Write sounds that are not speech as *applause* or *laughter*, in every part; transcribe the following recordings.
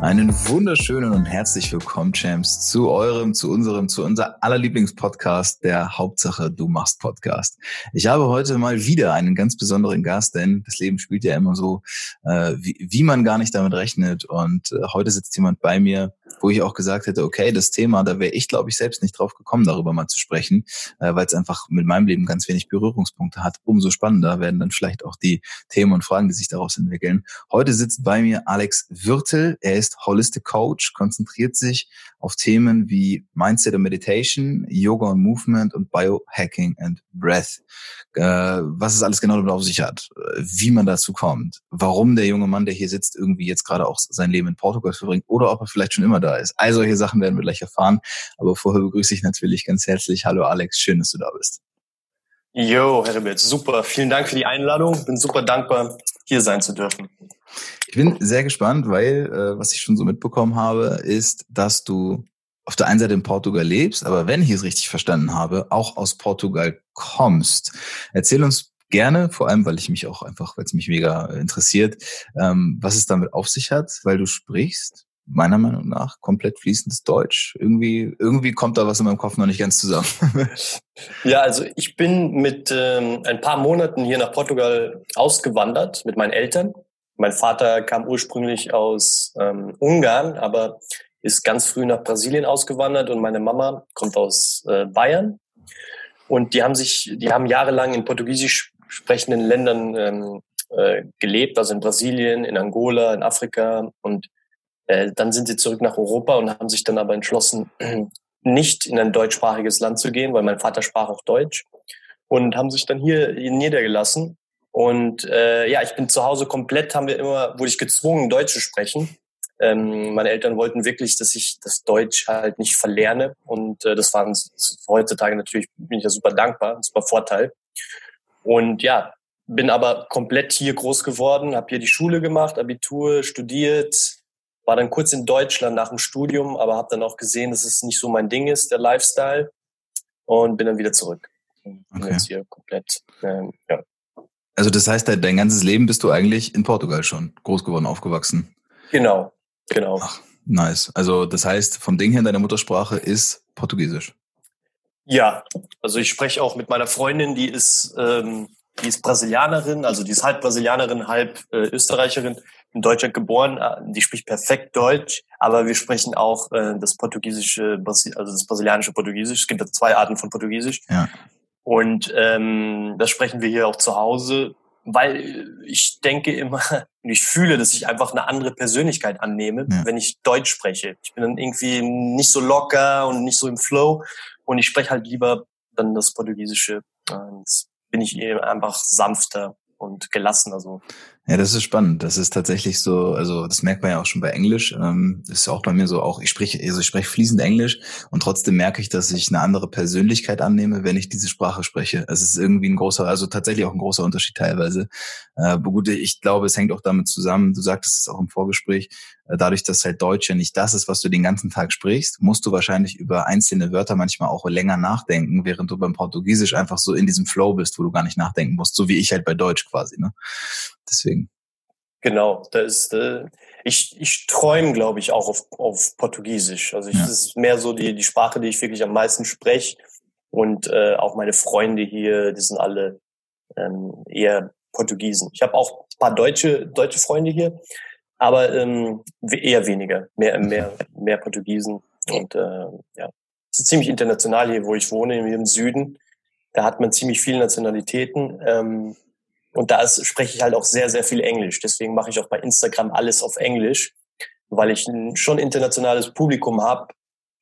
Einen wunderschönen und herzlich willkommen, Champs, zu eurem, zu unserem, zu unser aller Lieblingspodcast, der Hauptsache Du machst Podcast. Ich habe heute mal wieder einen ganz besonderen Gast, denn das Leben spielt ja immer so, äh, wie, wie man gar nicht damit rechnet. Und äh, heute sitzt jemand bei mir, wo ich auch gesagt hätte, okay, das Thema, da wäre ich, glaube ich, selbst nicht drauf gekommen, darüber mal zu sprechen, äh, weil es einfach mit meinem Leben ganz wenig Berührungspunkte hat. Umso spannender werden dann vielleicht auch die Themen und Fragen, die sich daraus entwickeln. Heute sitzt bei mir Alex Wirtel. Er ist Holistic Coach, konzentriert sich auf Themen wie Mindset und Meditation, Yoga und Movement und Biohacking and Breath. Äh, was es alles genau damit auf sich hat, wie man dazu kommt, warum der junge Mann, der hier sitzt, irgendwie jetzt gerade auch sein Leben in Portugal verbringt oder ob er vielleicht schon immer da ist. All solche Sachen werden wir gleich erfahren. Aber vorher begrüße ich natürlich ganz herzlich. Hallo Alex, schön, dass du da bist. Jo, Herr Rebetz, super. Vielen Dank für die Einladung. Bin super dankbar, hier sein zu dürfen. Ich bin sehr gespannt, weil äh, was ich schon so mitbekommen habe, ist, dass du auf der einen Seite in Portugal lebst, aber wenn ich es richtig verstanden habe, auch aus Portugal kommst. Erzähl uns gerne, vor allem, weil ich mich auch einfach, weil es mich mega interessiert, ähm, was es damit auf sich hat, weil du sprichst, meiner Meinung nach, komplett fließendes Deutsch. Irgendwie, irgendwie kommt da was in meinem Kopf noch nicht ganz zusammen. *laughs* ja, also ich bin mit ähm, ein paar Monaten hier nach Portugal ausgewandert mit meinen Eltern. Mein Vater kam ursprünglich aus ähm, Ungarn, aber ist ganz früh nach Brasilien ausgewandert und meine Mama kommt aus äh, Bayern. Und die haben sich, die haben jahrelang in portugiesisch sprechenden Ländern ähm, äh, gelebt, also in Brasilien, in Angola, in Afrika. Und äh, dann sind sie zurück nach Europa und haben sich dann aber entschlossen, *clears throat* nicht in ein deutschsprachiges Land zu gehen, weil mein Vater sprach auch Deutsch und haben sich dann hier niedergelassen und äh, ja, ich bin zu Hause komplett, haben wir immer, wurde ich gezwungen, Deutsch zu sprechen. Ähm, meine Eltern wollten wirklich, dass ich das Deutsch halt nicht verlerne. Und äh, das waren heutzutage natürlich, bin ich ja super dankbar, super Vorteil. Und ja, bin aber komplett hier groß geworden, habe hier die Schule gemacht, Abitur, studiert, war dann kurz in Deutschland nach dem Studium, aber habe dann auch gesehen, dass es nicht so mein Ding ist, der Lifestyle. Und bin dann wieder zurück. Bin okay. jetzt hier komplett, ähm, ja, also das heißt, dein ganzes Leben bist du eigentlich in Portugal schon groß geworden, aufgewachsen. Genau, genau. Ach, nice. Also das heißt, vom Ding her, deine Muttersprache ist Portugiesisch. Ja, also ich spreche auch mit meiner Freundin, die ist, ähm, die ist Brasilianerin, also die ist halb Brasilianerin, halb äh, Österreicherin, in Deutschland geboren. Äh, die spricht perfekt Deutsch, aber wir sprechen auch äh, das portugiesische, also das brasilianische Portugiesisch. Es gibt ja zwei Arten von Portugiesisch. Ja. Und ähm, das sprechen wir hier auch zu Hause, weil ich denke immer *laughs* und ich fühle, dass ich einfach eine andere Persönlichkeit annehme, ja. wenn ich Deutsch spreche. Ich bin dann irgendwie nicht so locker und nicht so im Flow und ich spreche halt lieber dann das Portugiesische. Das bin ich einfach sanfter und gelassener so. Ja, das ist spannend. Das ist tatsächlich so, also das merkt man ja auch schon bei Englisch. Ähm, ist auch bei mir so auch, ich spreche, also ich spreche fließend Englisch und trotzdem merke ich, dass ich eine andere Persönlichkeit annehme, wenn ich diese Sprache spreche. Es ist irgendwie ein großer, also tatsächlich auch ein großer Unterschied teilweise. Äh, gut, ich glaube, es hängt auch damit zusammen, du sagtest es auch im Vorgespräch, dadurch, dass halt Deutsch ja nicht das ist, was du den ganzen Tag sprichst, musst du wahrscheinlich über einzelne Wörter manchmal auch länger nachdenken, während du beim Portugiesisch einfach so in diesem Flow bist, wo du gar nicht nachdenken musst, so wie ich halt bei Deutsch quasi. Ne? Deswegen. Genau, da ist äh, ich ich träume, glaube ich, auch auf, auf Portugiesisch. Also ich, ja. das ist mehr so die die Sprache, die ich wirklich am meisten spreche. Und äh, auch meine Freunde hier, die sind alle ähm, eher Portugiesen. Ich habe auch ein paar deutsche deutsche Freunde hier, aber ähm, eher weniger, mehr mehr mehr Portugiesen. Und äh, ja, es ist ziemlich international hier, wo ich wohne, hier im Süden. Da hat man ziemlich viele Nationalitäten. Ähm, und da ist, spreche ich halt auch sehr, sehr viel Englisch. Deswegen mache ich auch bei Instagram alles auf Englisch, weil ich ein schon internationales Publikum habe.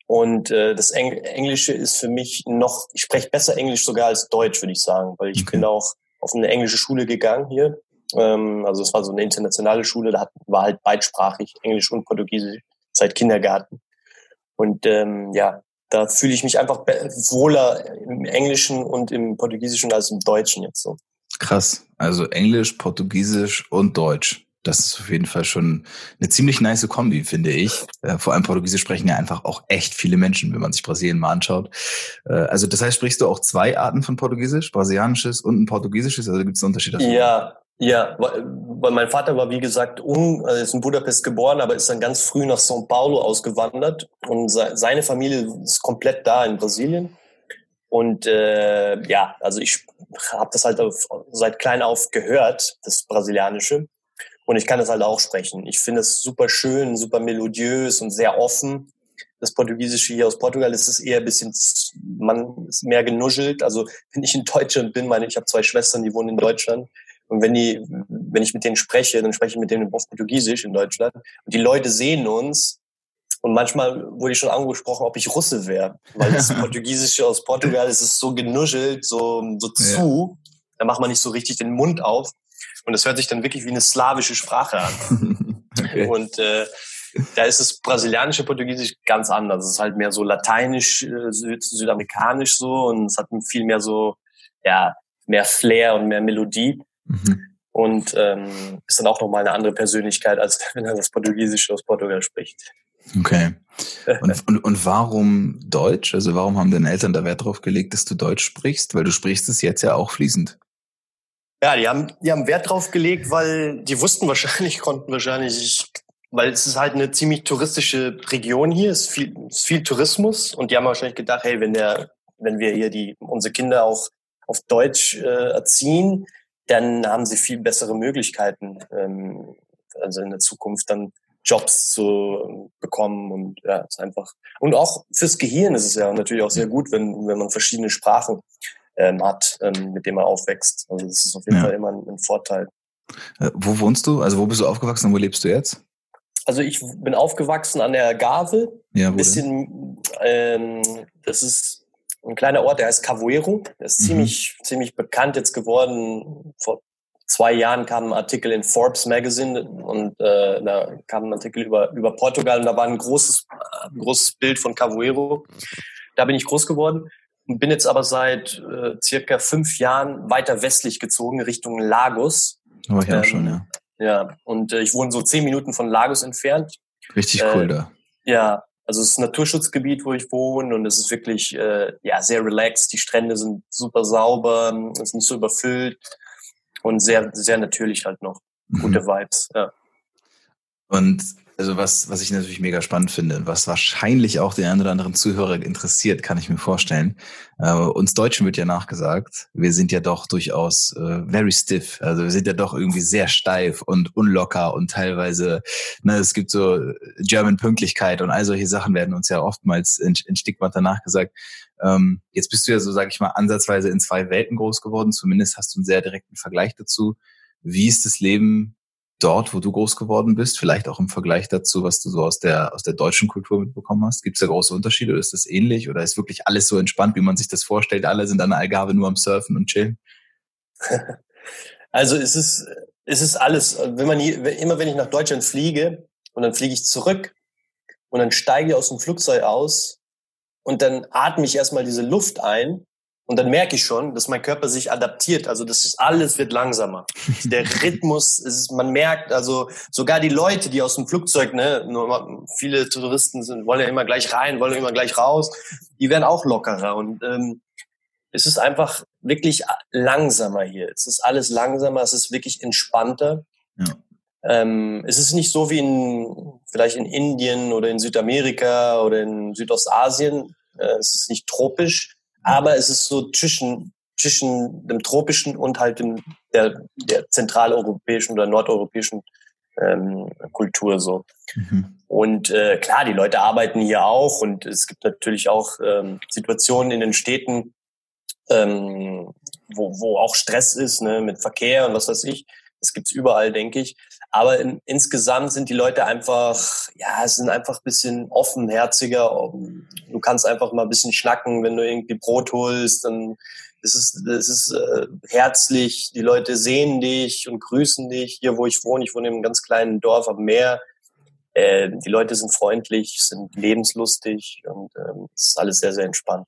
Und äh, das Eng Englische ist für mich noch, ich spreche besser Englisch sogar als Deutsch, würde ich sagen, weil ich okay. bin auch auf eine englische Schule gegangen hier. Ähm, also es war so eine internationale Schule, da hat, war halt beidsprachig, Englisch und Portugiesisch seit Kindergarten. Und ähm, ja, da fühle ich mich einfach wohler im Englischen und im Portugiesischen als im Deutschen jetzt so. Krass. Also Englisch, Portugiesisch und Deutsch. Das ist auf jeden Fall schon eine ziemlich nice Kombi, finde ich. Äh, vor allem Portugiesisch sprechen ja einfach auch echt viele Menschen, wenn man sich Brasilien mal anschaut. Äh, also das heißt, sprichst du auch zwei Arten von Portugiesisch, brasilianisches und ein portugiesisches? Also gibt es einen Unterschied? Ja, ja, weil mein Vater war, wie gesagt, un, also ist in Budapest geboren, aber ist dann ganz früh nach São Paulo ausgewandert und seine Familie ist komplett da in Brasilien. Und äh, ja, also ich habe das halt auf, seit klein auf gehört, das Brasilianische. Und ich kann das halt auch sprechen. Ich finde es super schön, super melodiös und sehr offen. Das Portugiesische hier aus Portugal ist es eher ein bisschen, man ist mehr genuschelt. Also wenn ich in Deutschland bin, meine ich habe zwei Schwestern, die wohnen in Deutschland. Und wenn die, wenn ich mit denen spreche, dann spreche ich mit denen auf Portugiesisch in Deutschland. Und die Leute sehen uns und manchmal wurde ich schon angesprochen, ob ich Russe wäre, weil das *laughs* Portugiesische aus Portugal ist es so genuschelt, so, so zu. Ja. Da macht man nicht so richtig den Mund auf. Und es hört sich dann wirklich wie eine slawische Sprache an. *laughs* okay. Und äh, da ist das brasilianische Portugiesisch ganz anders. Es ist halt mehr so lateinisch, äh, süd südamerikanisch so und es hat viel mehr so, ja, mehr Flair und mehr Melodie. Mhm. Und ähm, ist dann auch nochmal eine andere Persönlichkeit, als wenn er das Portugiesische aus Portugal spricht. Okay. *laughs* Und, und, und warum Deutsch? Also warum haben deine Eltern da Wert drauf gelegt, dass du Deutsch sprichst? Weil du sprichst es jetzt ja auch fließend. Ja, die haben, die haben Wert drauf gelegt, weil die wussten *laughs* wahrscheinlich, konnten wahrscheinlich, weil es ist halt eine ziemlich touristische Region hier, es ist viel, es ist viel Tourismus und die haben wahrscheinlich gedacht, hey, wenn der, wenn wir hier die, unsere Kinder auch auf Deutsch äh, erziehen, dann haben sie viel bessere Möglichkeiten, ähm, also in der Zukunft dann Jobs zu bekommen und ja, ist einfach und auch fürs Gehirn ist es ja natürlich auch sehr gut, wenn wenn man verschiedene Sprachen ähm, hat, ähm, mit denen man aufwächst. Also das ist auf jeden ja. Fall immer ein, ein Vorteil. Äh, wo wohnst du? Also wo bist du aufgewachsen und wo lebst du jetzt? Also ich bin aufgewachsen an der Gave. Ja, wo bisschen, ähm, das ist ein kleiner Ort, der heißt Cavoero. Der ist mhm. ziemlich, ziemlich bekannt jetzt geworden. Vor zwei Jahren kam ein Artikel in Forbes Magazine und äh, da kam ein Artikel über, über Portugal und da war ein großes, ein großes Bild von Cavoero. Da bin ich groß geworden und bin jetzt aber seit äh, circa fünf Jahren weiter westlich gezogen, Richtung Lagos. War ich ähm, auch schon, ja. Ja, und äh, ich wohne so zehn Minuten von Lagos entfernt. Richtig cool äh, da. Ja, also es ist ein Naturschutzgebiet, wo ich wohne und es ist wirklich äh, ja sehr relaxed. Die Strände sind super sauber, es ist nicht so überfüllt und sehr sehr natürlich halt noch gute mhm. Vibes. Ja. Und also was, was ich natürlich mega spannend finde, was wahrscheinlich auch den einen oder anderen Zuhörer interessiert, kann ich mir vorstellen. Äh, uns Deutschen wird ja nachgesagt, wir sind ja doch durchaus äh, very stiff. Also wir sind ja doch irgendwie sehr steif und unlocker und teilweise, ne, es gibt so German Pünktlichkeit und all solche Sachen werden uns ja oftmals in, in Stigmata nachgesagt. Ähm, jetzt bist du ja so, sage ich mal, ansatzweise in zwei Welten groß geworden. Zumindest hast du einen sehr direkten Vergleich dazu. Wie ist das Leben dort, wo du groß geworden bist, vielleicht auch im Vergleich dazu, was du so aus der, aus der deutschen Kultur mitbekommen hast? Gibt es da große Unterschiede oder ist das ähnlich oder ist wirklich alles so entspannt, wie man sich das vorstellt? Alle sind an der Algarve nur am Surfen und chillen? *laughs* Also es ist, es ist alles, wenn man hier, immer wenn ich nach Deutschland fliege und dann fliege ich zurück und dann steige ich aus dem Flugzeug aus und dann atme ich erstmal diese Luft ein und dann merke ich schon, dass mein Körper sich adaptiert. Also das ist alles wird langsamer. *laughs* Der Rhythmus, ist, man merkt, also sogar die Leute, die aus dem Flugzeug, ne, nur viele Touristen sind, wollen ja immer gleich rein, wollen immer gleich raus, die werden auch lockerer. Und ähm, es ist einfach wirklich langsamer hier. Es ist alles langsamer, es ist wirklich entspannter. Ja. Ähm, es ist nicht so wie in, vielleicht in Indien oder in Südamerika oder in Südostasien. Äh, es ist nicht tropisch, aber es ist so zwischen, zwischen dem tropischen und halt dem, der, der zentraleuropäischen oder nordeuropäischen ähm, Kultur so. Mhm. Und äh, klar, die Leute arbeiten hier auch und es gibt natürlich auch ähm, Situationen in den Städten, ähm, wo, wo auch Stress ist, ne, mit Verkehr und was weiß ich. Das gibt's überall, denke ich. Aber in, insgesamt sind die Leute einfach, ja, sind einfach bisschen offenherziger. Du kannst einfach mal ein bisschen schnacken, wenn du irgendwie Brot holst, dann es ist es ist äh, herzlich. Die Leute sehen dich und grüßen dich. Hier, wo ich wohne, ich wohne in einem ganz kleinen Dorf am Meer. Äh, die Leute sind freundlich, sind lebenslustig und ähm, es ist alles sehr, sehr entspannt.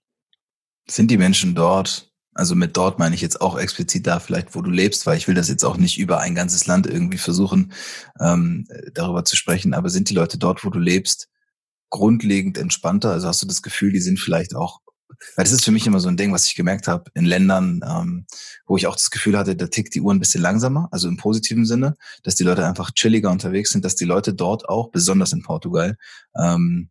Sind die Menschen dort also mit dort meine ich jetzt auch explizit da vielleicht, wo du lebst, weil ich will das jetzt auch nicht über ein ganzes Land irgendwie versuchen, ähm, darüber zu sprechen. Aber sind die Leute dort, wo du lebst, grundlegend entspannter? Also hast du das Gefühl, die sind vielleicht auch, weil das ist für mich immer so ein Ding, was ich gemerkt habe in Ländern, ähm, wo ich auch das Gefühl hatte, da tickt die Uhr ein bisschen langsamer, also im positiven Sinne, dass die Leute einfach chilliger unterwegs sind, dass die Leute dort auch, besonders in Portugal, ähm,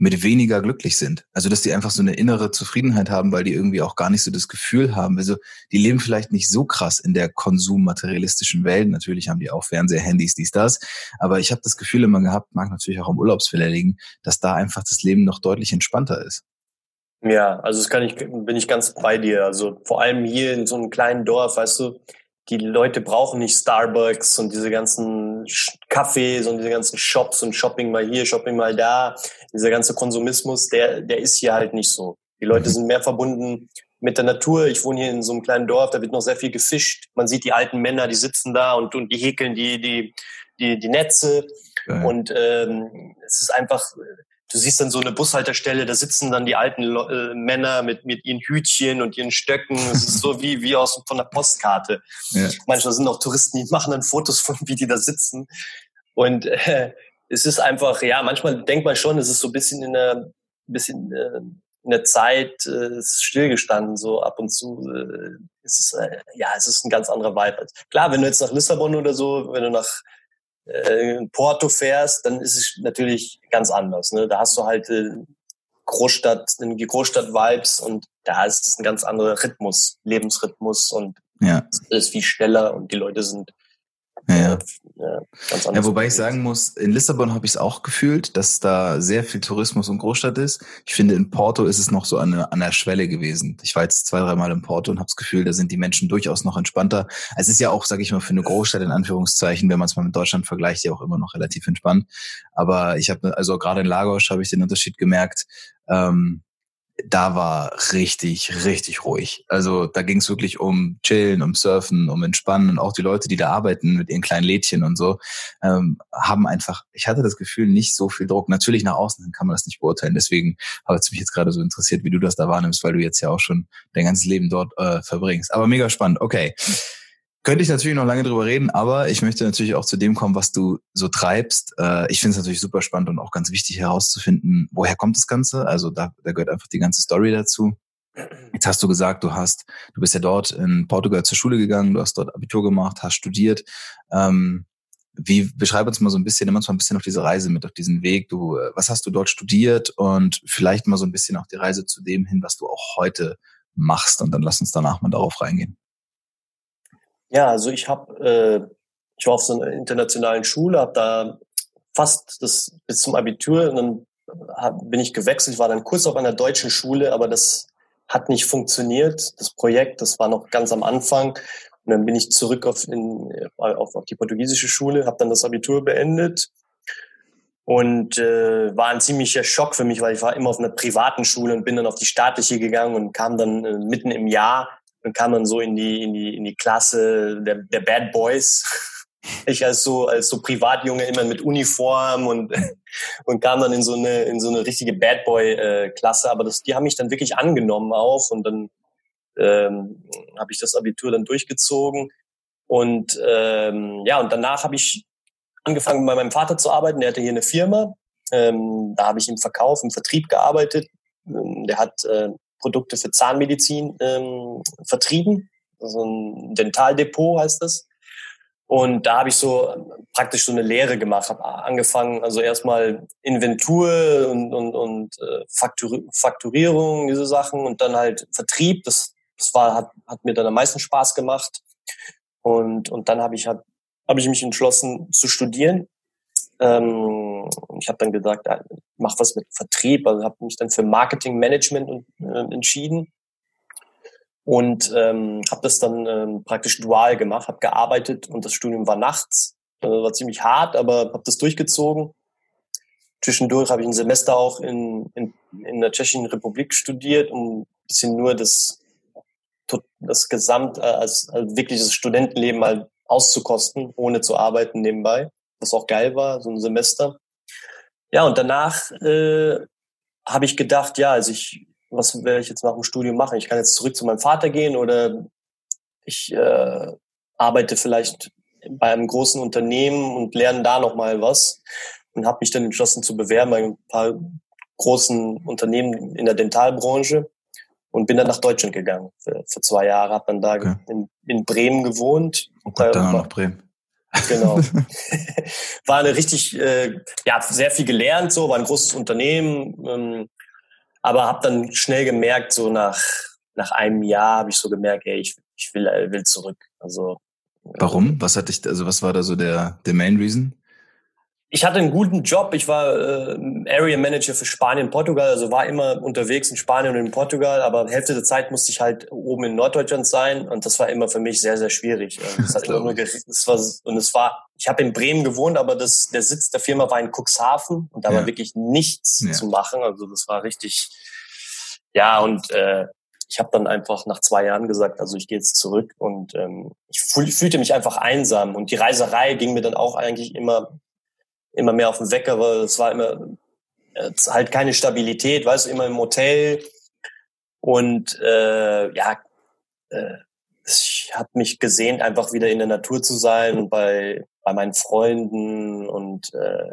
mit weniger glücklich sind. Also dass die einfach so eine innere Zufriedenheit haben, weil die irgendwie auch gar nicht so das Gefühl haben. Also die leben vielleicht nicht so krass in der konsummaterialistischen Welt. Natürlich haben die auch Fernseher, Handys, dies, das. Aber ich habe das Gefühl immer gehabt, mag natürlich auch im Urlaubsfälle liegen, dass da einfach das Leben noch deutlich entspannter ist. Ja, also das kann ich, bin ich ganz bei dir. Also vor allem hier in so einem kleinen Dorf, weißt du, die Leute brauchen nicht Starbucks und diese ganzen Cafés und diese ganzen Shops und Shopping mal hier, Shopping mal da. Dieser ganze Konsumismus, der, der ist hier halt nicht so. Die Leute mhm. sind mehr verbunden mit der Natur. Ich wohne hier in so einem kleinen Dorf, da wird noch sehr viel gefischt. Man sieht die alten Männer, die sitzen da und, und die häkeln die, die, die, die Netze. Okay. Und ähm, es ist einfach, du siehst dann so eine Bushalterstelle, da sitzen dann die alten äh, Männer mit, mit ihren Hütchen und ihren Stöcken. Es ist so *laughs* wie, wie aus von der Postkarte. Ja. Manchmal sind auch Touristen, die machen dann Fotos von, wie die da sitzen. Und äh, es ist einfach, ja, manchmal denkt man schon, es ist so ein bisschen in der, bisschen äh, in der Zeit äh, stillgestanden, so ab und zu. Äh, es ist, äh, ja, es ist ein ganz anderer Vibe. Klar, wenn du jetzt nach Lissabon oder so, wenn du nach äh, Porto fährst, dann ist es natürlich ganz anders. Ne? Da hast du halt äh, Großstadt, die Großstadt-Vibes und da ist es ein ganz anderer Rhythmus, Lebensrhythmus und ja. alles viel schneller und die Leute sind ja, ja. ganz anders. Ja, wobei ich sagen muss, in Lissabon habe ich es auch gefühlt, dass da sehr viel Tourismus und Großstadt ist. Ich finde, in Porto ist es noch so an, an der Schwelle gewesen. Ich war jetzt zwei, dreimal in Porto und habe das Gefühl, da sind die Menschen durchaus noch entspannter. Es ist ja auch, sage ich mal, für eine Großstadt in Anführungszeichen, wenn man es mal mit Deutschland vergleicht, ja auch immer noch relativ entspannt. Aber ich habe, also gerade in Lagos habe ich den Unterschied gemerkt. Ähm, da war richtig, richtig ruhig. Also da ging es wirklich um Chillen, um Surfen, um Entspannen und auch die Leute, die da arbeiten mit ihren kleinen Lädchen und so, ähm, haben einfach, ich hatte das Gefühl, nicht so viel Druck. Natürlich nach außen kann man das nicht beurteilen. Deswegen hat es mich jetzt gerade so interessiert, wie du das da wahrnimmst, weil du jetzt ja auch schon dein ganzes Leben dort äh, verbringst. Aber mega spannend. Okay. Könnte ich natürlich noch lange drüber reden, aber ich möchte natürlich auch zu dem kommen, was du so treibst. Äh, ich finde es natürlich super spannend und auch ganz wichtig herauszufinden, woher kommt das Ganze. Also da, da gehört einfach die ganze Story dazu. Jetzt hast du gesagt, du hast, du bist ja dort in Portugal zur Schule gegangen, du hast dort Abitur gemacht, hast studiert. Ähm, wie beschreib uns mal so ein bisschen, nimm uns mal ein bisschen auf diese Reise mit, auf diesen Weg. Du, äh, was hast du dort studiert und vielleicht mal so ein bisschen auch die Reise zu dem hin, was du auch heute machst. Und dann lass uns danach mal darauf reingehen. Ja, also ich habe, äh, ich war auf so einer internationalen Schule, habe da fast das bis zum Abitur und dann hab, bin ich gewechselt. War dann kurz auf einer deutschen Schule, aber das hat nicht funktioniert. Das Projekt, das war noch ganz am Anfang. Und dann bin ich zurück auf, in, auf, auf die portugiesische Schule, habe dann das Abitur beendet und äh, war ein ziemlicher Schock für mich, weil ich war immer auf einer privaten Schule und bin dann auf die staatliche gegangen und kam dann äh, mitten im Jahr dann kam man so in die, in die, in die Klasse der, der Bad Boys. Ich als so, als so Privatjunge immer mit Uniform und, *laughs* und kam dann in so eine, in so eine richtige Bad Boy äh, Klasse. Aber das, die haben mich dann wirklich angenommen auch und dann ähm, habe ich das Abitur dann durchgezogen. Und ähm, ja, und danach habe ich angefangen bei meinem Vater zu arbeiten. Der hatte hier eine Firma. Ähm, da habe ich im Verkauf, im Vertrieb gearbeitet. Ähm, der hat äh, Produkte für Zahnmedizin ähm, vertrieben. Also ein Dentaldepot heißt das. Und da habe ich so praktisch so eine Lehre gemacht, habe angefangen, also erstmal Inventur und, und, und äh, Fakturierung, diese Sachen und dann halt Vertrieb. Das, das war, hat, hat mir dann am meisten Spaß gemacht. Und, und dann habe ich, hab, hab ich mich entschlossen zu studieren. Ähm, ich habe dann gesagt, ich mach was mit Vertrieb, also habe mich dann für Marketing Management äh, entschieden. Und ähm, habe das dann ähm, praktisch dual gemacht, habe gearbeitet und das Studium war nachts, äh, war ziemlich hart, aber habe das durchgezogen. Zwischendurch habe ich ein Semester auch in, in, in der Tschechischen Republik studiert, um ein bisschen nur das das Gesamt äh, als, als wirkliches Studentenleben mal auszukosten, ohne zu arbeiten nebenbei, was auch geil war, so ein Semester. Ja, und danach äh, habe ich gedacht, ja, also ich was werde ich jetzt nach dem Studium machen? Ich kann jetzt zurück zu meinem Vater gehen oder ich äh, arbeite vielleicht bei einem großen Unternehmen und lerne da noch mal was und habe mich dann entschlossen zu bewerben bei ein paar großen Unternehmen in der Dentalbranche und bin dann nach Deutschland gegangen für, für zwei Jahre, habe dann da okay. in, in, Bremen gewohnt. Oh Gott, dann noch Bremen. Genau. *laughs* war eine richtig, äh, ja, sehr viel gelernt, so, war ein großes Unternehmen, ähm, aber habe dann schnell gemerkt, so nach, nach einem Jahr habe ich so gemerkt, ey, ich, ich will, äh, will zurück. Also Warum? Was hatte ich, also was war da so der, der Main Reason? Ich hatte einen guten Job. Ich war äh, Area Manager für Spanien, Portugal, also war immer unterwegs in Spanien und in Portugal, aber Hälfte der Zeit musste ich halt oben in Norddeutschland sein und das war immer für mich sehr, sehr schwierig. Das hat *laughs* immer nur das war, und es war, ich habe in Bremen gewohnt, aber das, der Sitz der Firma war in Cuxhaven und da ja. war wirklich nichts ja. zu machen. Also das war richtig, ja, und äh, ich habe dann einfach nach zwei Jahren gesagt, also ich gehe jetzt zurück und ähm, ich fühlte mich einfach einsam und die Reiserei ging mir dann auch eigentlich immer immer mehr auf den Wecker, weil es war immer halt keine Stabilität, weißt du, immer im Hotel. Und äh, ja, äh, ich habe mich gesehnt, einfach wieder in der Natur zu sein und bei, bei meinen Freunden und äh,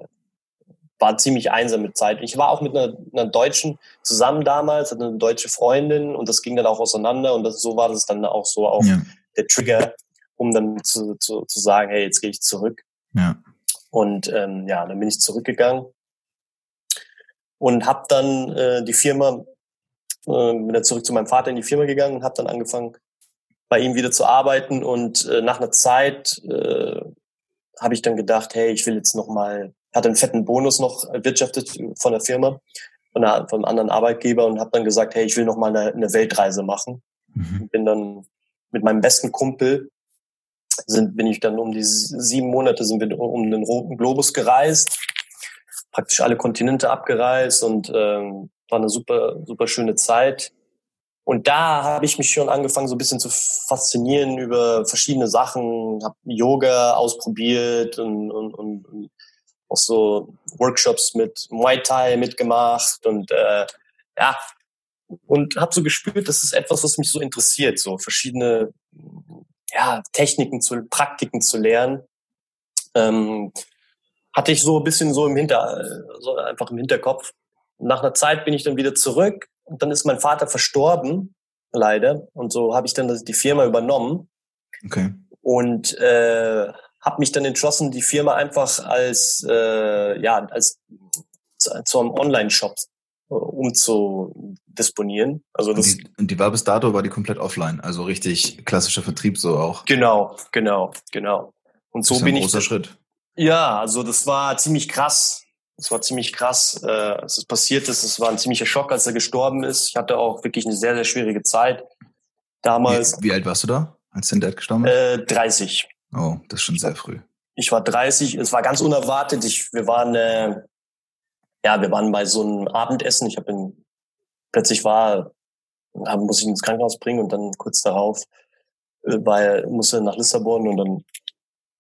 war ziemlich einsam mit Zeit. Ich war auch mit einer, einer Deutschen zusammen damals, hatte eine deutsche Freundin und das ging dann auch auseinander und das, so war das dann auch so auch ja. der Trigger, um dann zu, zu, zu sagen, hey, jetzt gehe ich zurück. Ja. Und ähm, ja, dann bin ich zurückgegangen und habe dann äh, die Firma, äh, bin dann zurück zu meinem Vater in die Firma gegangen und habe dann angefangen, bei ihm wieder zu arbeiten. Und äh, nach einer Zeit äh, habe ich dann gedacht, hey, ich will jetzt noch mal, hatte einen fetten Bonus noch erwirtschaftet von der Firma, von, einer, von einem anderen Arbeitgeber und habe dann gesagt, hey, ich will noch mal eine, eine Weltreise machen. Mhm. Bin dann mit meinem besten Kumpel sind, bin ich dann um die sieben Monate sind wir um den roten Globus gereist, praktisch alle Kontinente abgereist und ähm, war eine super, super schöne Zeit. Und da habe ich mich schon angefangen, so ein bisschen zu faszinieren über verschiedene Sachen, habe Yoga ausprobiert und, und, und, auch so Workshops mit Muay Thai mitgemacht und äh, ja, und habe so gespürt, das ist etwas, was mich so interessiert, so verschiedene ja, Techniken zu, Praktiken zu lernen, ähm, hatte ich so ein bisschen so im Hinter, so einfach im Hinterkopf. Nach einer Zeit bin ich dann wieder zurück und dann ist mein Vater verstorben, leider. Und so habe ich dann die Firma übernommen. Okay. Und äh, habe mich dann entschlossen, die Firma einfach als äh, ja als zu, zu einem Online-Shop äh, umzudisponieren. Also das und die, und die war bis dato war die komplett offline, also richtig klassischer Vertrieb so auch. Genau, genau, genau. Und so bin ein großer ich. Schritt. Ja, also das war ziemlich krass. Das war ziemlich krass, äh, als es passiert ist. Es war ein ziemlicher Schock, als er gestorben ist. Ich hatte auch wirklich eine sehr, sehr schwierige Zeit. Damals. Wie, wie alt warst du da, als dein Dad gestorben ist? Äh, 30. Oh, das ist schon sehr früh. Ich war 30. Es war ganz unerwartet. Ich, wir waren äh, ja, wir waren bei so einem Abendessen. Ich habe ihn plötzlich war, hab, muss ich ins Krankenhaus bringen und dann kurz darauf äh, war, musste nach Lissabon und dann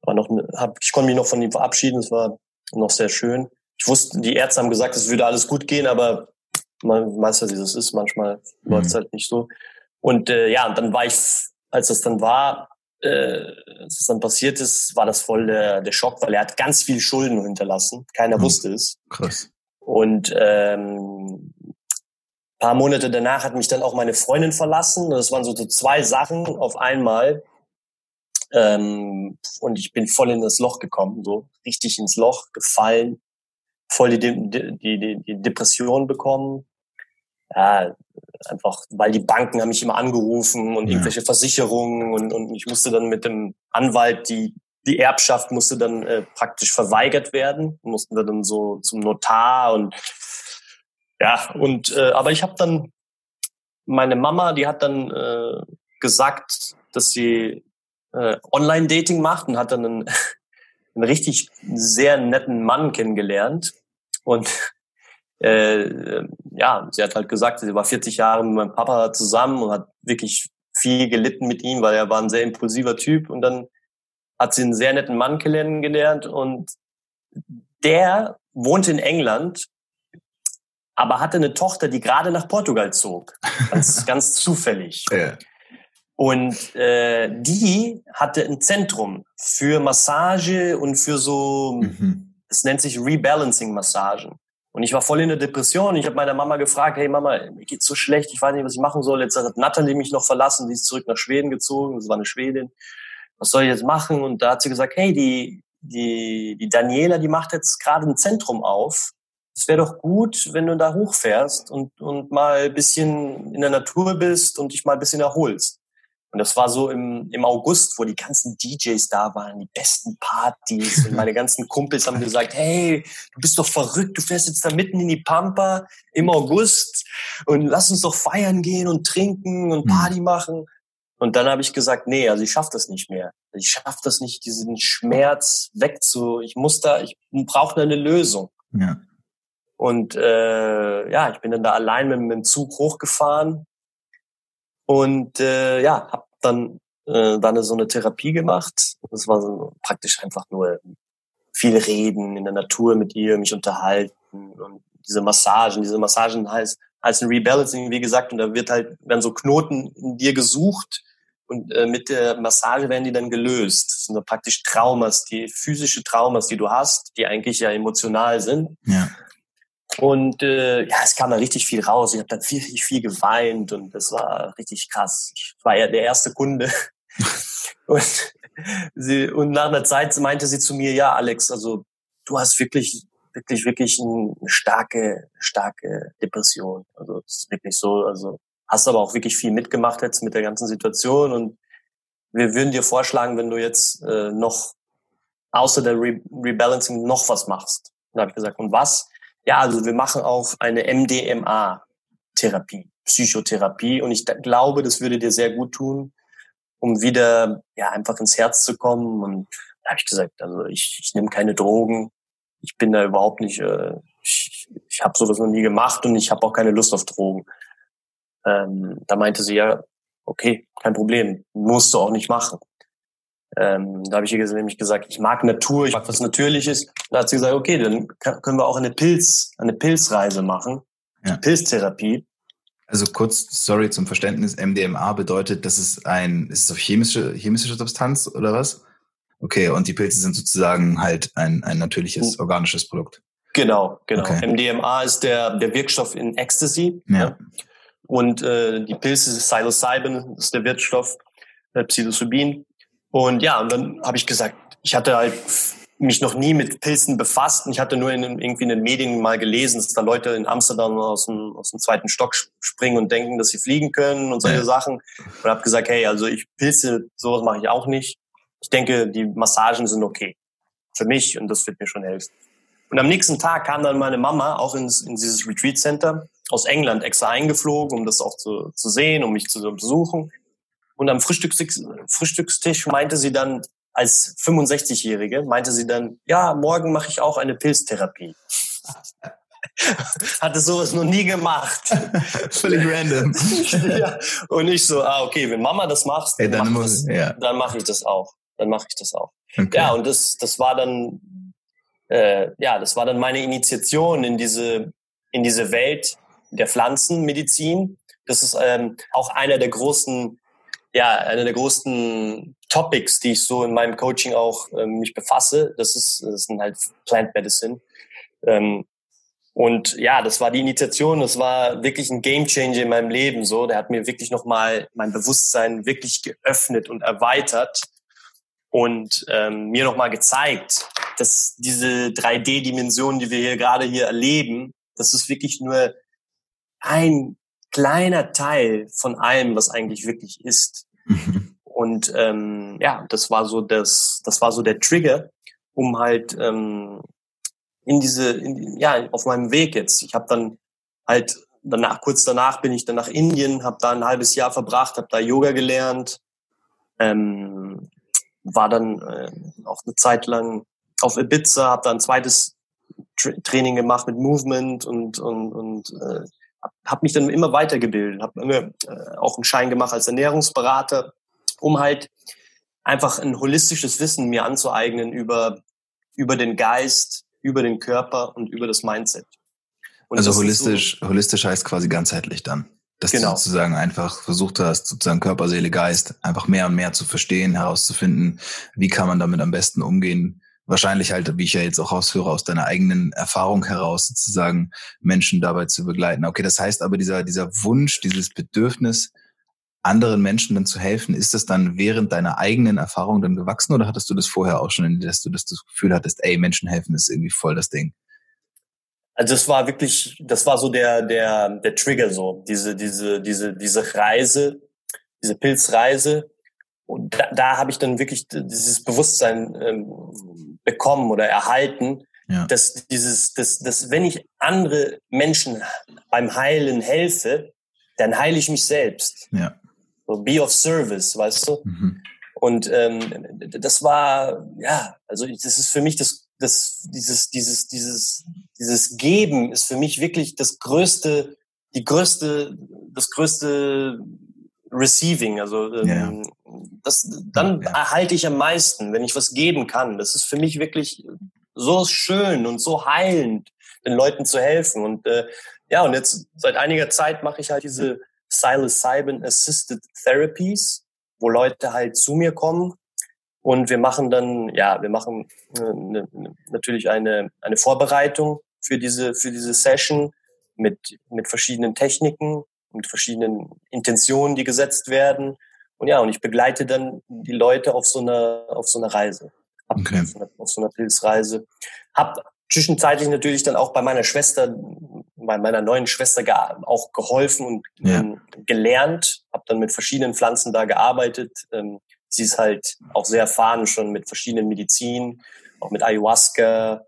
war noch, hab, ich konnte mich noch von ihm verabschieden. Es war noch sehr schön. Ich wusste, die Ärzte haben gesagt, es würde alles gut gehen, aber man weiß ja, wie das ist. Manchmal mhm. läuft es halt nicht so. Und äh, ja, und dann war ich, als das dann war, äh, als es dann passiert ist, war das voll der, der Schock, weil er hat ganz viel Schulden hinterlassen. Keiner mhm. wusste es. Krass. Und ähm, paar Monate danach hat mich dann auch meine Freundin verlassen. Das waren so, so zwei Sachen auf einmal. Ähm, und ich bin voll in das Loch gekommen, so richtig ins Loch gefallen, voll die, die, die, die Depression bekommen. Ja, einfach, weil die Banken haben mich immer angerufen und ja. irgendwelche Versicherungen und, und ich musste dann mit dem Anwalt die die Erbschaft musste dann äh, praktisch verweigert werden, mussten wir dann so zum Notar und ja und äh, aber ich habe dann meine Mama, die hat dann äh, gesagt, dass sie äh, Online-Dating macht und hat dann einen, *laughs* einen richtig sehr netten Mann kennengelernt. Und *laughs* äh, ja, sie hat halt gesagt, sie war 40 Jahre mit meinem Papa zusammen und hat wirklich viel gelitten mit ihm, weil er war ein sehr impulsiver Typ. Und dann hat sie einen sehr netten Mann kennengelernt und der wohnte in England, aber hatte eine Tochter, die gerade nach Portugal zog. Ganz, *laughs* ganz zufällig. Ja. Und äh, die hatte ein Zentrum für Massage und für so, mhm. es nennt sich Rebalancing-Massagen. Und ich war voll in der Depression. Ich habe meiner Mama gefragt, hey Mama, mir geht's so schlecht, ich weiß nicht, was ich machen soll. Jetzt hat Natalie mich noch verlassen, die ist zurück nach Schweden gezogen, das war eine Schwedin. Was soll ich jetzt machen? Und da hat sie gesagt, hey, die, die, die Daniela, die macht jetzt gerade ein Zentrum auf. Es wäre doch gut, wenn du da hochfährst und, und mal ein bisschen in der Natur bist und dich mal ein bisschen erholst. Und das war so im, im August, wo die ganzen DJs da waren, die besten Partys. Und meine ganzen Kumpels haben gesagt, hey, du bist doch verrückt, du fährst jetzt da mitten in die Pampa im August und lass uns doch feiern gehen und trinken und hm. Party machen. Und dann habe ich gesagt, nee, also ich schaffe das nicht mehr. Ich schaffe das nicht, diesen Schmerz wegzu. Ich muss da, ich brauche eine Lösung. Ja. Und äh, ja, ich bin dann da allein mit, mit dem Zug hochgefahren und äh, ja, habe dann äh, dann so eine Therapie gemacht. Das war so praktisch einfach nur viel reden in der Natur mit ihr, mich unterhalten und diese Massagen. Diese Massagen heißt ein Rebalancing, wie gesagt, und da wird halt werden so Knoten in dir gesucht und äh, mit der Massage werden die dann gelöst. Das sind so praktisch Traumas, die physische Traumas, die du hast, die eigentlich ja emotional sind. Ja. Und äh, ja, es kam da richtig viel raus. Ich habe dann richtig viel geweint und das war richtig krass. Ich war ja der erste Kunde. *laughs* und, sie, und nach einer Zeit meinte sie zu mir, ja, Alex, also du hast wirklich, wirklich, wirklich eine starke, starke Depression. Also es ist wirklich so, also hast aber auch wirklich viel mitgemacht jetzt mit der ganzen Situation und wir würden dir vorschlagen, wenn du jetzt äh, noch außer der Re Rebalancing noch was machst. Und da habe ich gesagt, und was? Ja, also wir machen auch eine MDMA-Therapie, Psychotherapie. Und ich glaube, das würde dir sehr gut tun, um wieder ja einfach ins Herz zu kommen. Und da habe ich gesagt, also ich, ich nehme keine Drogen. Ich bin da überhaupt nicht, äh, ich, ich habe sowas noch nie gemacht und ich habe auch keine Lust auf Drogen. Ähm, da meinte sie ja, okay, kein Problem, musst du auch nicht machen. Ähm, da habe ich ihr nämlich gesagt, ich mag Natur, ich mag was Natürliches. Da hat sie gesagt, okay, dann können wir auch eine Pilz, eine Pilzreise machen, ja. Pilztherapie. Also kurz, sorry zum Verständnis, MDMA bedeutet, das ist ein, ist es so chemische, chemische Substanz oder was? Okay, und die Pilze sind sozusagen halt ein, ein natürliches, hm. organisches Produkt. Genau, genau. Okay. MDMA ist der, der Wirkstoff in Ecstasy. Ja. ja. Und äh, die Pilze, Psilocybin ist der Wirkstoff, äh, Psilocybin. Und ja, und dann habe ich gesagt, ich hatte halt mich noch nie mit Pilzen befasst. Und ich hatte nur in, irgendwie in den Medien mal gelesen, dass da Leute in Amsterdam aus dem, aus dem zweiten Stock springen und denken, dass sie fliegen können und solche ja. Sachen. Und habe gesagt, hey, also ich Pilze, sowas mache ich auch nicht. Ich denke, die Massagen sind okay für mich und das wird mir schon helfen. Und am nächsten Tag kam dann meine Mama auch ins, in dieses Retreat Center aus England extra eingeflogen, um das auch zu, zu sehen, um mich zu besuchen. Und am Frühstückstisch, Frühstückstisch meinte sie dann, als 65-Jährige, meinte sie dann, ja, morgen mache ich auch eine Pilztherapie. *laughs* Hatte sowas noch nie gemacht. *laughs* Völlig random. *laughs* ja. Und ich so, ah, okay, wenn Mama das macht, hey, dann, mach das, ja. dann mache ich das auch. Dann mache ich das auch. Okay. Ja, und das, das war dann, äh, ja, das war dann meine Initiation in diese, in diese Welt der Pflanzenmedizin. Das ist ähm, auch einer der großen, ja, einer der großen Topics, die ich so in meinem Coaching auch ähm, mich befasse. Das ist, das sind halt Plant Medicine. Ähm, und ja, das war die Initiation, das war wirklich ein Game Changer in meinem Leben. So, der hat mir wirklich nochmal mein Bewusstsein wirklich geöffnet und erweitert. und ähm, mir nochmal gezeigt, dass diese 3D-Dimensionen, die wir hier gerade hier erleben, das ist wirklich nur ein kleiner Teil von allem, was eigentlich wirklich ist. Mhm. *laughs* Und ähm, ja, das war so das, das war so der Trigger, um halt ähm, in diese, in, ja, auf meinem Weg jetzt. Ich habe dann halt danach, kurz danach bin ich dann nach Indien, habe da ein halbes Jahr verbracht, habe da Yoga gelernt, ähm, war dann äh, auch eine Zeit lang auf Ibiza, habe da ein zweites Tra Training gemacht mit Movement und und und äh, habe mich dann immer weitergebildet, habe äh, auch einen Schein gemacht als Ernährungsberater, um halt einfach ein holistisches Wissen mir anzueignen über über den Geist, über den Körper und über das Mindset. Und also holistisch, so, holistisch heißt quasi ganzheitlich dann. Dass genau. du sozusagen einfach versucht hast, sozusagen Körper, Seele, Geist einfach mehr und mehr zu verstehen, herauszufinden, wie kann man damit am besten umgehen. Wahrscheinlich halt, wie ich ja jetzt auch ausführe, aus deiner eigenen Erfahrung heraus sozusagen Menschen dabei zu begleiten. Okay, das heißt aber dieser, dieser Wunsch, dieses Bedürfnis, anderen Menschen dann zu helfen, ist das dann während deiner eigenen Erfahrung dann gewachsen oder hattest du das vorher auch schon, dass du das Gefühl hattest, ey, Menschen helfen ist irgendwie voll das Ding? Also das war wirklich, das war so der, der, der Trigger so, diese, diese, diese, diese Reise, diese Pilzreise. Und da, da habe ich dann wirklich dieses Bewusstsein ähm, bekommen oder erhalten, ja. dass dieses, dass, dass wenn ich andere Menschen beim Heilen helfe, dann heile ich mich selbst. Ja. So be of service, weißt du? Mhm. Und ähm, das war, ja, also das ist für mich das das, dieses, dieses, dieses, dieses Geben ist für mich wirklich das größte, die größte, das größte Receiving. Also ähm, ja. das, dann ja. erhalte ich am meisten, wenn ich was geben kann. Das ist für mich wirklich so schön und so heilend, den Leuten zu helfen. Und äh, ja, und jetzt seit einiger Zeit mache ich halt diese Psilocybin Assisted Therapies, wo Leute halt zu mir kommen und wir machen dann, ja, wir machen äh, natürlich eine, eine Vorbereitung für diese, für diese Session mit, mit verschiedenen Techniken, mit verschiedenen Intentionen, die gesetzt werden. Und ja, und ich begleite dann die Leute auf so einer, auf so einer Reise. Okay. Auf, so einer, auf so einer Pilzreise. Hab zwischenzeitlich natürlich dann auch bei meiner Schwester, bei meiner neuen Schwester auch geholfen und ja. ähm, gelernt. Hab dann mit verschiedenen Pflanzen da gearbeitet. Ähm, sie ist halt auch sehr erfahren schon mit verschiedenen Medizin, auch mit Ayahuasca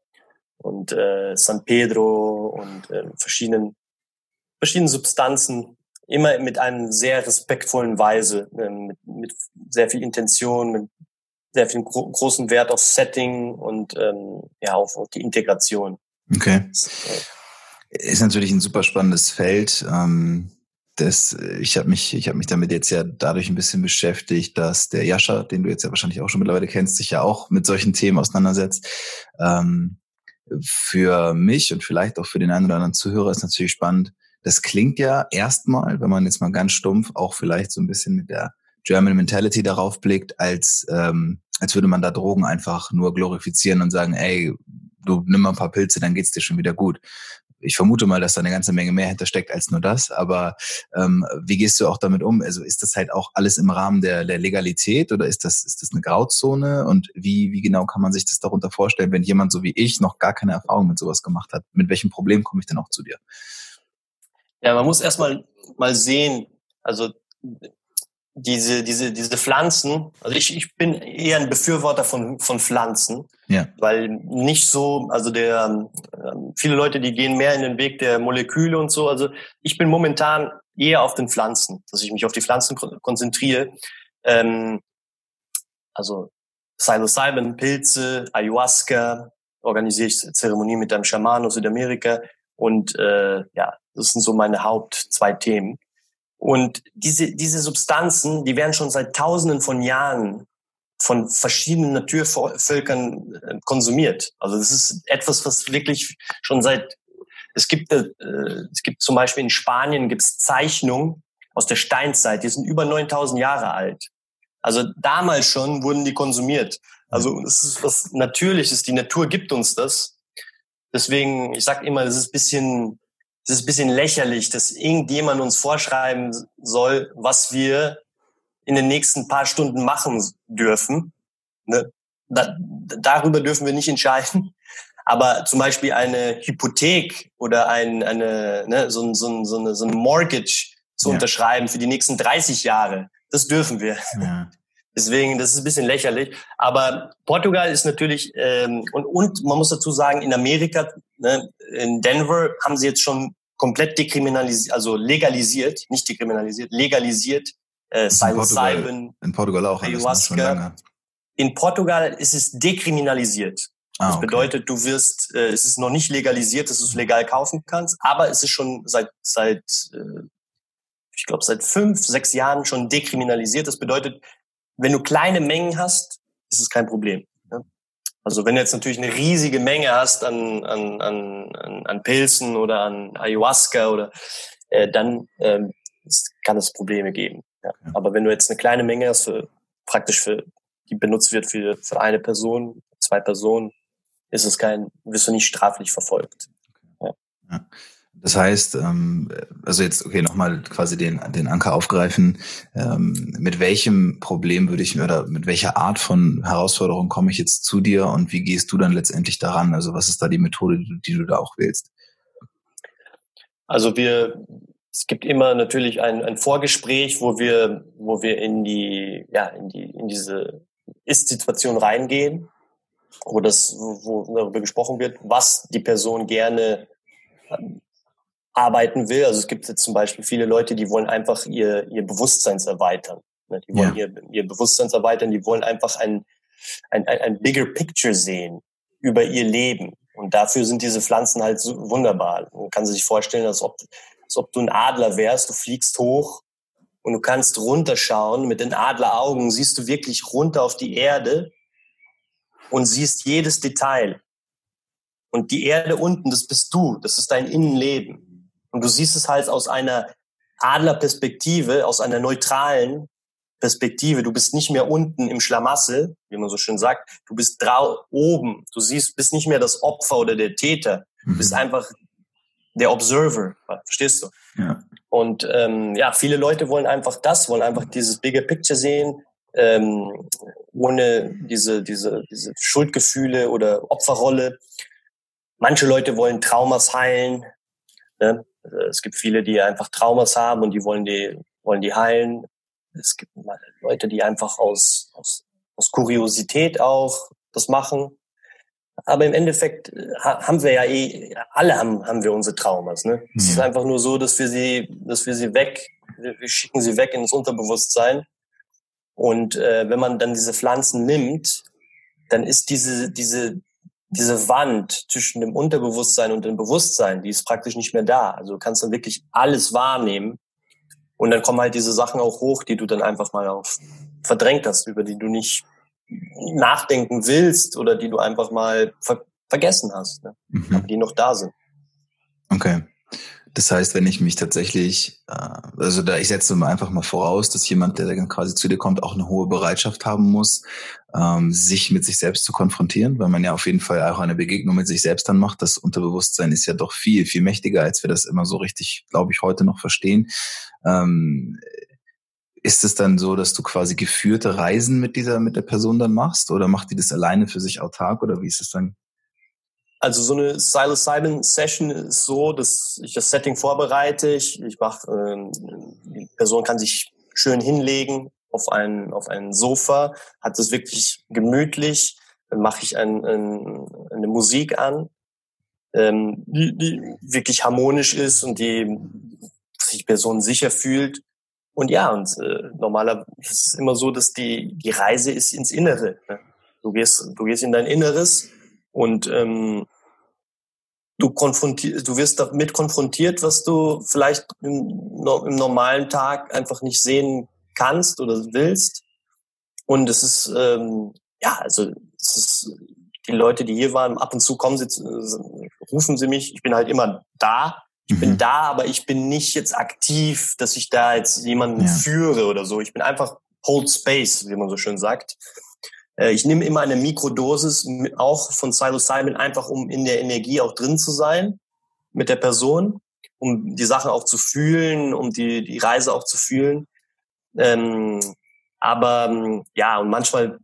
und äh, San Pedro und äh, verschiedenen, verschiedenen Substanzen, immer mit einem sehr respektvollen Weise, äh, mit, mit sehr viel Intention, mit sehr viel gro großen Wert auf Setting und ähm, ja auf, auf die Integration. Okay. Äh, ist natürlich ein super spannendes Feld. Ähm das, ich habe mich, ich habe mich damit jetzt ja dadurch ein bisschen beschäftigt, dass der Jascha, den du jetzt ja wahrscheinlich auch schon mittlerweile kennst, sich ja auch mit solchen Themen auseinandersetzt. Ähm, für mich und vielleicht auch für den einen oder anderen Zuhörer ist natürlich spannend. Das klingt ja erstmal, wenn man jetzt mal ganz stumpf auch vielleicht so ein bisschen mit der German Mentality darauf blickt, als ähm, als würde man da Drogen einfach nur glorifizieren und sagen, ey, du nimm mal ein paar Pilze, dann geht's dir schon wieder gut ich vermute mal, dass da eine ganze Menge mehr hintersteckt als nur das. Aber ähm, wie gehst du auch damit um? Also ist das halt auch alles im Rahmen der, der Legalität oder ist das, ist das eine Grauzone? Und wie, wie genau kann man sich das darunter vorstellen, wenn jemand so wie ich noch gar keine Erfahrung mit sowas gemacht hat? Mit welchem Problem komme ich denn auch zu dir? Ja, man muss erstmal mal sehen, also diese, diese, diese Pflanzen, also ich, ich bin eher ein Befürworter von, von Pflanzen, ja. weil nicht so, also der, ähm, viele Leute, die gehen mehr in den Weg der Moleküle und so, also ich bin momentan eher auf den Pflanzen, dass ich mich auf die Pflanzen konzentriere, ähm, also Psilocybin, Pilze, Ayahuasca, organisiere ich Zeremonien mit einem Schaman aus Südamerika und äh, ja, das sind so meine Haupt zwei Themen. Und diese, diese Substanzen, die werden schon seit Tausenden von Jahren von verschiedenen Naturvölkern äh, konsumiert. Also das ist etwas, was wirklich schon seit es gibt äh, es gibt zum Beispiel in Spanien gibt es Zeichnungen aus der Steinzeit, die sind über 9000 Jahre alt. Also damals schon wurden die konsumiert. Also es ist was Natürliches. Die Natur gibt uns das. Deswegen, ich sage immer, es ist bisschen es ist ein bisschen lächerlich, dass irgendjemand uns vorschreiben soll, was wir in den nächsten paar Stunden machen dürfen. Ne? Da, darüber dürfen wir nicht entscheiden. *laughs* Aber zum Beispiel eine Hypothek oder ein, eine, ne, so, ein, so, ein, so, eine, so ein Mortgage zu ja. unterschreiben für die nächsten 30 Jahre, das dürfen wir. Ja. Deswegen, das ist ein bisschen lächerlich. Aber Portugal ist natürlich, ähm, und, und man muss dazu sagen, in Amerika, ne, in Denver haben sie jetzt schon komplett dekriminalisiert, also legalisiert, nicht dekriminalisiert, legalisiert, äh, Psilocybin. In Portugal auch, lange. In Portugal ist es dekriminalisiert. Ah, das bedeutet, du wirst, äh, es ist noch nicht legalisiert, dass du es legal kaufen kannst, aber es ist schon seit, seit äh, ich glaube, seit fünf, sechs Jahren schon dekriminalisiert. Das bedeutet, wenn du kleine Mengen hast, ist es kein Problem. Ne? Also wenn du jetzt natürlich eine riesige Menge hast an, an, an, an Pilzen oder an Ayahuasca oder äh, dann ähm, kann es Probleme geben. Ja. Aber wenn du jetzt eine kleine Menge hast, für, praktisch für die benutzt wird für, für eine Person, zwei Personen, ist es kein, wirst du nicht straflich verfolgt. Ja. ja. Das heißt, ähm, also jetzt, okay, nochmal quasi den, den Anker aufgreifen. Ähm, mit welchem Problem würde ich oder mit welcher Art von Herausforderung komme ich jetzt zu dir und wie gehst du dann letztendlich daran? Also was ist da die Methode, die du da auch wählst? Also wir, es gibt immer natürlich ein, ein Vorgespräch, wo wir, wo wir in die, ja, in die, in diese Ist-Situation reingehen, wo das, wo darüber gesprochen wird, was die Person gerne arbeiten will. Also es gibt jetzt zum Beispiel viele Leute, die wollen einfach ihr, ihr Bewusstseins erweitern. Ne? Die wollen ja. ihr, ihr Bewusstseins erweitern, die wollen einfach ein, ein, ein, ein bigger picture sehen über ihr Leben. Und dafür sind diese Pflanzen halt so wunderbar. Man kann sich vorstellen, als ob, als ob du ein Adler wärst, du fliegst hoch und du kannst runterschauen. Mit den Adleraugen siehst du wirklich runter auf die Erde und siehst jedes Detail. Und die Erde unten, das bist du, das ist dein Innenleben. Und du siehst es halt aus einer Adlerperspektive, aus einer neutralen Perspektive. Du bist nicht mehr unten im Schlamassel, wie man so schön sagt. Du bist drau oben. Du siehst, bist nicht mehr das Opfer oder der Täter. Du bist mhm. einfach der Observer. Verstehst du? Ja. Und ähm, ja, viele Leute wollen einfach das, wollen einfach dieses bigger Picture sehen, ähm, ohne diese, diese, diese Schuldgefühle oder Opferrolle. Manche Leute wollen Traumas heilen. Ne? Also es gibt viele, die einfach Traumas haben und die wollen die, wollen die heilen. Es gibt Leute, die einfach aus, aus, aus Kuriosität auch das machen. Aber im Endeffekt äh, haben wir ja eh, alle haben, haben wir unsere Traumas. Ne? Es ist mhm. einfach nur so, dass wir sie, dass wir sie weg, wir schicken sie weg ins Unterbewusstsein. Und äh, wenn man dann diese Pflanzen nimmt, dann ist diese, diese, diese Wand zwischen dem Unterbewusstsein und dem Bewusstsein, die ist praktisch nicht mehr da. Also du kannst dann wirklich alles wahrnehmen. Und dann kommen halt diese Sachen auch hoch, die du dann einfach mal auf verdrängt hast, über die du nicht nachdenken willst oder die du einfach mal ver vergessen hast, ne? mhm. aber die noch da sind. Okay. Das heißt, wenn ich mich tatsächlich, äh, also da ich setze mal einfach mal voraus, dass jemand, der dann quasi zu dir kommt, auch eine hohe Bereitschaft haben muss, ähm, sich mit sich selbst zu konfrontieren, weil man ja auf jeden Fall auch eine Begegnung mit sich selbst dann macht. Das Unterbewusstsein ist ja doch viel, viel mächtiger, als wir das immer so richtig, glaube ich, heute noch verstehen. Ähm, ist es dann so, dass du quasi geführte Reisen mit dieser, mit der Person dann machst oder macht die das alleine für sich autark oder wie ist es dann? Also so eine Psilocybin Session ist so, dass ich das Setting vorbereite. Ich, ich mache, ähm, die Person kann sich schön hinlegen auf ein auf ein Sofa, hat es wirklich gemütlich. Dann mache ich ein, ein, eine Musik an, ähm, die, die wirklich harmonisch ist und die sich Person sicher fühlt. Und ja, und äh, normalerweise ist es immer so, dass die die Reise ist ins Innere. Ne? Du gehst du gehst in dein Inneres und ähm, du konfrontierst, du wirst damit konfrontiert, was du vielleicht im, im, normalen Tag einfach nicht sehen kannst oder willst. Und es ist ähm, ja, also es ist die Leute, die hier waren, ab und zu kommen sie, rufen sie mich. Ich bin halt immer da. Ich mhm. bin da, aber ich bin nicht jetzt aktiv, dass ich da jetzt jemanden ja. führe oder so. Ich bin einfach hold space, wie man so schön sagt. Äh, ich nehme immer eine Mikrodosis auch von Psilocybin, einfach um in der Energie auch drin zu sein mit der Person, um die Sachen auch zu fühlen, um die, die Reise auch zu fühlen. Ähm, aber ja, und manchmal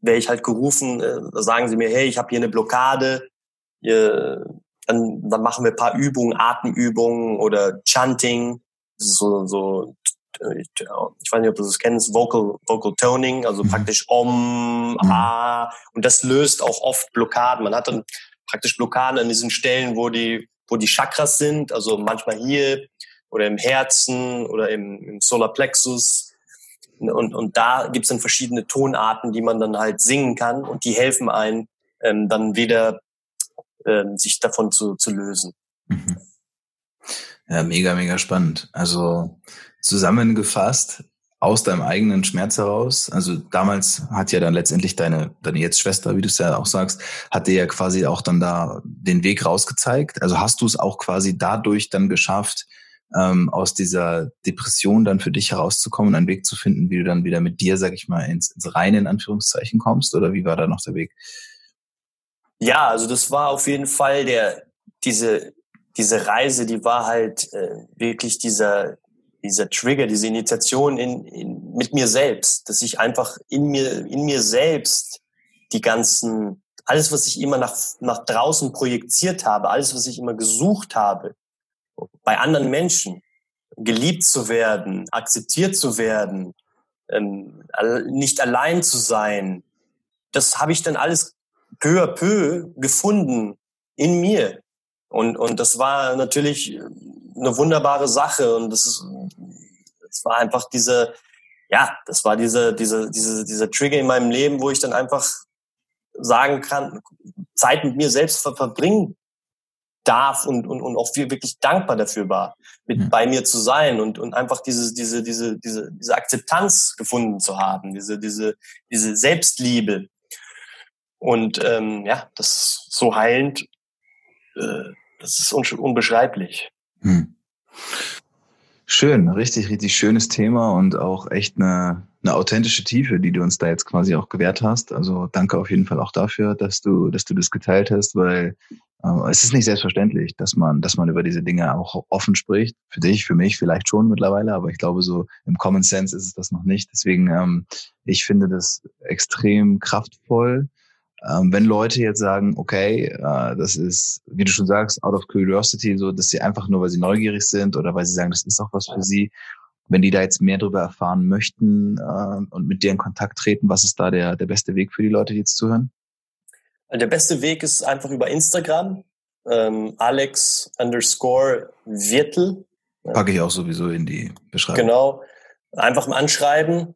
wäre ich halt gerufen, äh, sagen sie mir, hey, ich habe hier eine Blockade, ihr, dann, dann machen wir ein paar Übungen, Atemübungen oder Chanting, so, so ich, weiß nicht, ob du das kennst, Vocal, Vocal Toning, also mhm. praktisch Om, mhm. Ah, und das löst auch oft Blockaden. Man hat dann praktisch Blockaden an diesen Stellen, wo die, wo die Chakras sind, also manchmal hier oder im Herzen oder im, im Solarplexus. Und, und da gibt's dann verschiedene Tonarten, die man dann halt singen kann und die helfen einem ähm, dann wieder ähm, sich davon zu, zu lösen. Mhm. Ja, mega, mega spannend. Also zusammengefasst aus deinem eigenen Schmerz heraus. Also damals hat ja dann letztendlich deine, deine jetzt Schwester, wie du es ja auch sagst, hat dir ja quasi auch dann da den Weg rausgezeigt. Also hast du es auch quasi dadurch dann geschafft, ähm, aus dieser Depression dann für dich herauszukommen, einen Weg zu finden, wie du dann wieder mit dir, sag ich mal, ins, ins Reine in Anführungszeichen kommst? Oder wie war da noch der Weg? Ja, also das war auf jeden Fall der, diese, diese Reise, die war halt äh, wirklich dieser, dieser Trigger, diese Initiation in, in, mit mir selbst, dass ich einfach in mir, in mir selbst die ganzen, alles, was ich immer nach, nach draußen projiziert habe, alles, was ich immer gesucht habe, bei anderen Menschen, geliebt zu werden, akzeptiert zu werden, ähm, nicht allein zu sein, das habe ich dann alles peu à peu gefunden in mir. Und, und das war natürlich eine wunderbare Sache. Und das ist, es war einfach diese, ja, das war diese, diese, diese, dieser Trigger in meinem Leben, wo ich dann einfach sagen kann, Zeit mit mir selbst verbringen darf und, und, und auch wirklich dankbar dafür war, mit mhm. bei mir zu sein und, und einfach diese, diese, diese, diese, diese Akzeptanz gefunden zu haben, diese, diese, diese Selbstliebe. Und ähm, ja, das so heilend, äh, das ist unbeschreiblich. Hm. Schön, richtig, richtig schönes Thema und auch echt eine, eine authentische Tiefe, die du uns da jetzt quasi auch gewährt hast. Also danke auf jeden Fall auch dafür, dass du, dass du das geteilt hast, weil äh, es ist nicht selbstverständlich, dass man, dass man über diese Dinge auch offen spricht. Für dich, für mich vielleicht schon mittlerweile, aber ich glaube so im Common Sense ist es das noch nicht. Deswegen, ähm, ich finde das extrem kraftvoll ähm, wenn Leute jetzt sagen, okay, äh, das ist, wie du schon sagst, out of curiosity, so, dass sie einfach nur, weil sie neugierig sind oder weil sie sagen, das ist auch was für sie, wenn die da jetzt mehr darüber erfahren möchten äh, und mit dir in Kontakt treten, was ist da der, der beste Weg für die Leute, die jetzt zuhören? Der beste Weg ist einfach über Instagram, ähm, Alex underscore Wirtel. Packe ich auch sowieso in die Beschreibung. Genau. Einfach mal anschreiben.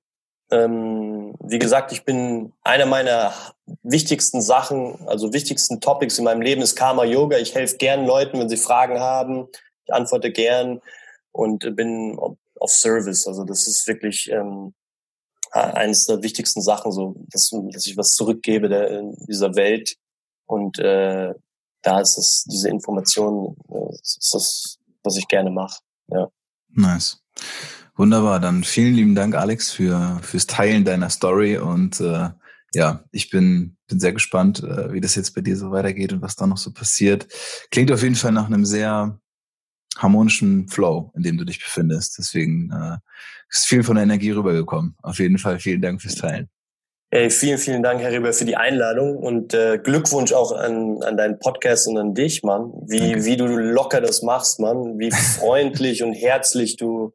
Ähm, wie gesagt, ich bin einer meiner wichtigsten Sachen, also wichtigsten Topics in meinem Leben ist Karma Yoga. Ich helfe gern Leuten, wenn sie Fragen haben. Ich antworte gern und bin auf Service. Also das ist wirklich ähm, eines der wichtigsten Sachen, so dass, dass ich was zurückgebe der, in dieser Welt. Und äh, da ist es diese Information, äh, ist das, was ich gerne mache. Ja. Nice. Wunderbar, dann vielen lieben Dank, Alex, für fürs Teilen deiner Story und äh, ja, ich bin bin sehr gespannt, äh, wie das jetzt bei dir so weitergeht und was da noch so passiert. Klingt auf jeden Fall nach einem sehr harmonischen Flow, in dem du dich befindest. Deswegen äh, ist viel von der Energie rübergekommen. Auf jeden Fall vielen Dank fürs Teilen. Hey, vielen, vielen Dank, Herr Rieber, für die Einladung und äh, Glückwunsch auch an, an deinen Podcast und an dich, Mann. Wie, wie du locker das machst, Mann. Wie freundlich und herzlich du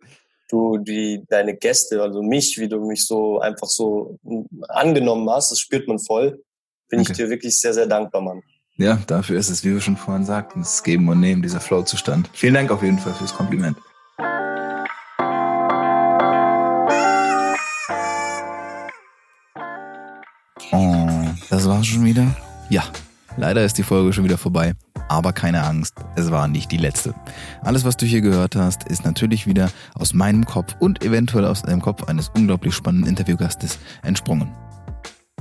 du die deine Gäste, also mich, wie du mich so einfach so angenommen hast, das spürt man voll. Bin okay. ich dir wirklich sehr, sehr dankbar, Mann. Ja, dafür ist es, wie wir schon vorhin sagten, das Geben und Nehmen, dieser Flow-Zustand. Vielen Dank auf jeden Fall fürs Kompliment. Oh, das war's schon wieder? Ja, leider ist die Folge schon wieder vorbei. Aber keine Angst, es war nicht die letzte. Alles, was du hier gehört hast, ist natürlich wieder aus meinem Kopf und eventuell aus dem Kopf eines unglaublich spannenden Interviewgastes entsprungen.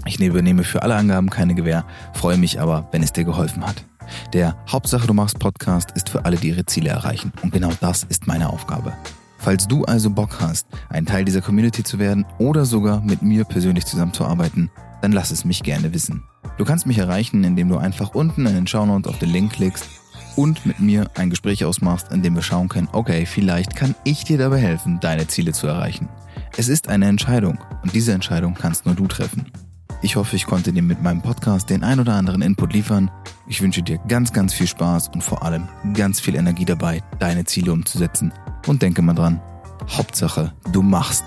Ich übernehme für alle Angaben keine Gewähr, freue mich aber, wenn es dir geholfen hat. Der Hauptsache du machst Podcast ist für alle, die ihre Ziele erreichen. Und genau das ist meine Aufgabe. Falls du also Bock hast, ein Teil dieser Community zu werden oder sogar mit mir persönlich zusammenzuarbeiten, dann lass es mich gerne wissen. Du kannst mich erreichen, indem du einfach unten in den Shownotes auf den Link klickst und mit mir ein Gespräch ausmachst, in dem wir schauen können, okay, vielleicht kann ich dir dabei helfen, deine Ziele zu erreichen. Es ist eine Entscheidung und diese Entscheidung kannst nur du treffen. Ich hoffe, ich konnte dir mit meinem Podcast den ein oder anderen Input liefern. Ich wünsche dir ganz, ganz viel Spaß und vor allem ganz viel Energie dabei, deine Ziele umzusetzen. Und denke mal dran, Hauptsache, du machst.